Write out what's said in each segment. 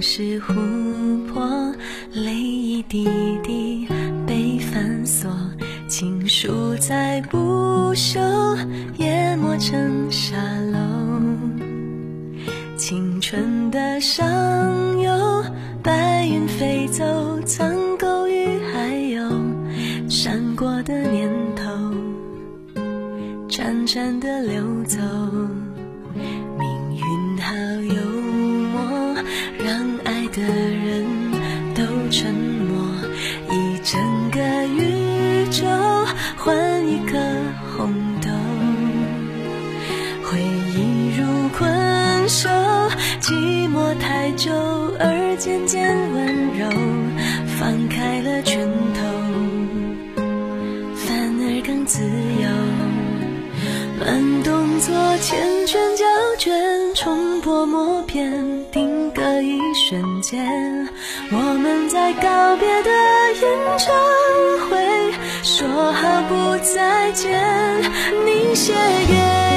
是琥珀，泪一滴滴被反锁，情书再不朽，淹没成沙漏。青春的上游，白云飞走，苍狗与海鸥，闪过的念头，潺潺的流走。渐渐温柔，放开了拳头，反而更自由。慢动作缱绻胶卷，冲破默片，定格一瞬间。我们在告别的演唱会，说好不再见。你写给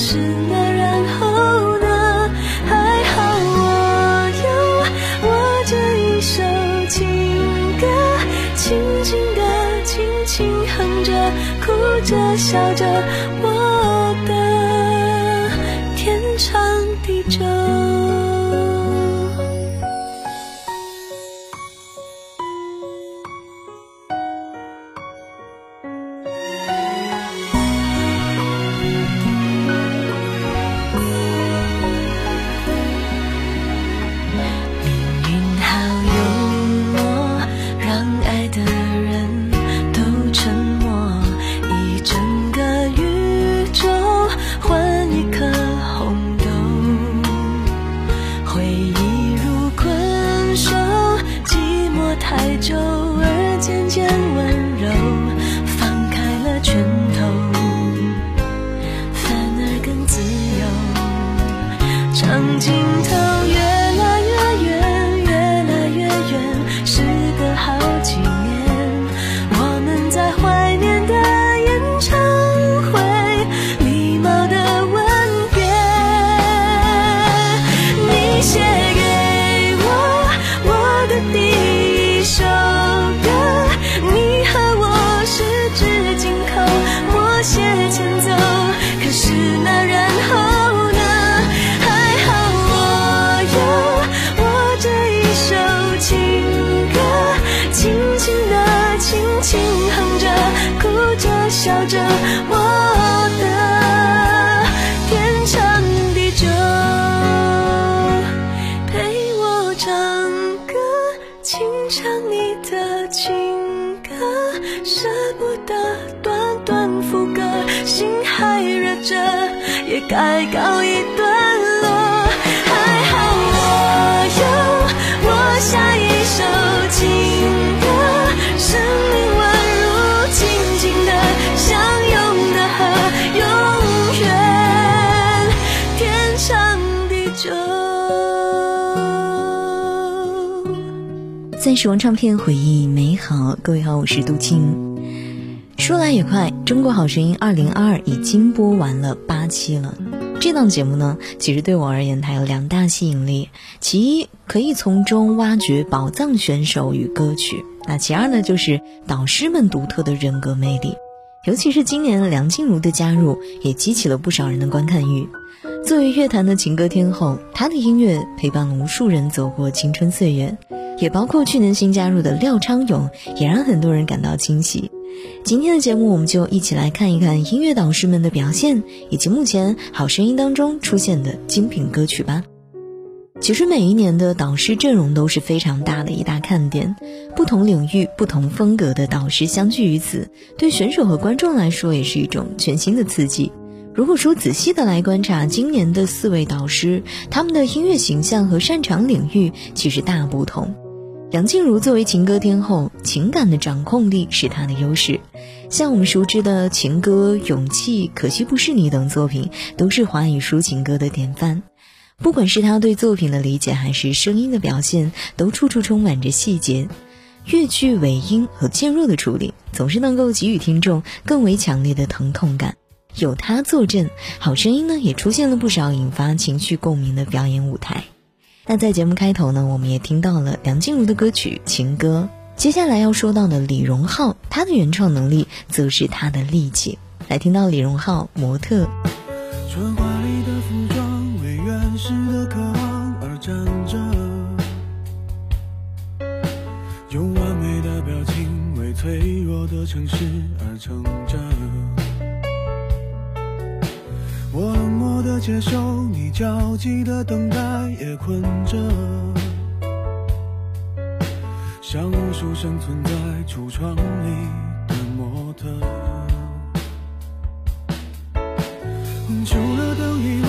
是那然后呢？还好我有我这一首情歌，轻轻地，轻轻哼着，哭着笑着，前走可是那该告一段落，还好我有我下一首情歌，生命宛如静静的相拥的河，永远天长地久。在时光唱片回忆美好，各位好，我是杜青。说来也快，《中国好声音》二零二二已经播完了八期了。这档节目呢，其实对我而言，它有两大吸引力：其一，可以从中挖掘宝藏选手与歌曲；那其二呢，就是导师们独特的人格魅力。尤其是今年梁静茹的加入，也激起了不少人的观看欲。作为乐坛的情歌天后，她的音乐陪伴了无数人走过青春岁月，也包括去年新加入的廖昌永，也让很多人感到惊喜。今天的节目，我们就一起来看一看音乐导师们的表现，以及目前好声音当中出现的精品歌曲吧。其实每一年的导师阵容都是非常大的一大看点，不同领域、不同风格的导师相聚于此，对选手和观众来说也是一种全新的刺激。如果说仔细的来观察今年的四位导师，他们的音乐形象和擅长领域其实大不同。梁静茹作为情歌天后，情感的掌控力是她的优势。像我们熟知的情歌、勇气、可惜不是你等作品，都是华语抒情歌的典范。不管是她对作品的理解，还是声音的表现，都处处充满着细节。乐句尾音和渐弱的处理，总是能够给予听众更为强烈的疼痛感。有他坐镇，好声音呢也出现了不少引发情绪共鸣的表演舞台。那在节目开头呢，我们也听到了梁静茹的歌曲《情歌》。接下来要说到的李荣浩，他的原创能力则是他的力气。来听到李荣浩《模特》。春华里的服装为原始的渴望而站着，用完美的表情为脆弱的城市而撑着。我接受你焦急的等待，也困着。像无数生存在橱窗里的模特，除了灯以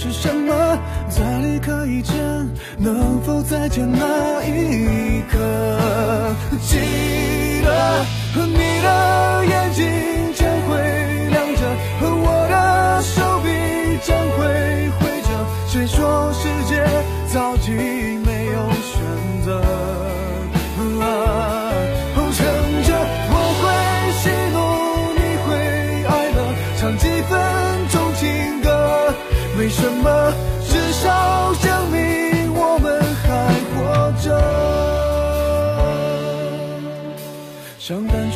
是什么？在离开以前，能否再见那一刻？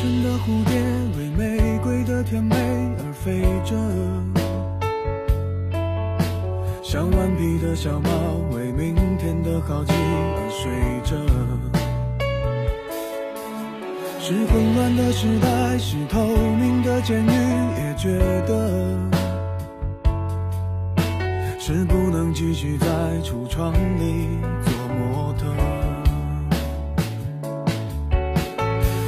像单纯的蝴蝶为玫瑰的甜美而飞着，像顽皮的小猫为明天的好奇而睡着。是混乱的时代，是透明的监狱，也觉得。是不能继续在橱窗里做模特。